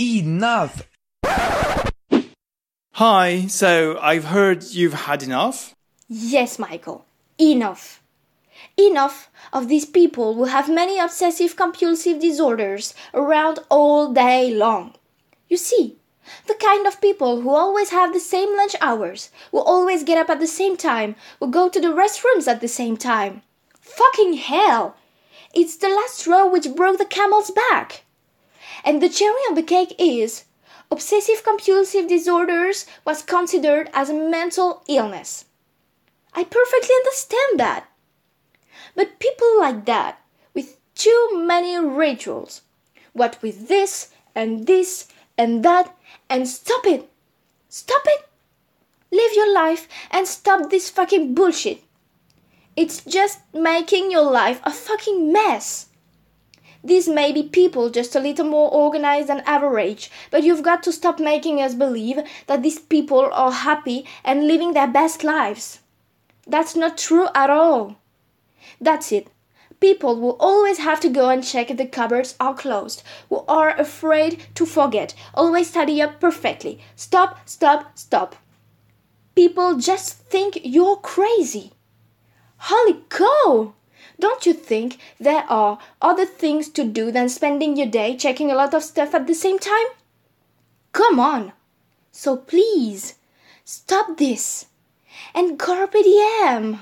Enough! Hi, so I've heard you've had enough? Yes, Michael, enough. Enough of these people who have many obsessive compulsive disorders around all day long. You see, the kind of people who always have the same lunch hours, who always get up at the same time, who go to the restrooms at the same time. Fucking hell! It's the last straw which broke the camel's back. And the cherry on the cake is obsessive compulsive disorders was considered as a mental illness. I perfectly understand that. But people like that, with too many rituals, what with this and this and that, and stop it! Stop it! Live your life and stop this fucking bullshit. It's just making your life a fucking mess. These may be people just a little more organized than average, but you've got to stop making us believe that these people are happy and living their best lives. That's not true at all. That's it. People will always have to go and check if the cupboards are closed, who are afraid to forget, always tidy up perfectly. Stop, stop, stop. People just think you're crazy. Holy cow! Don't you think there are other things to do than spending your day checking a lot of stuff at the same time? Come on! So please, stop this and carpe diem!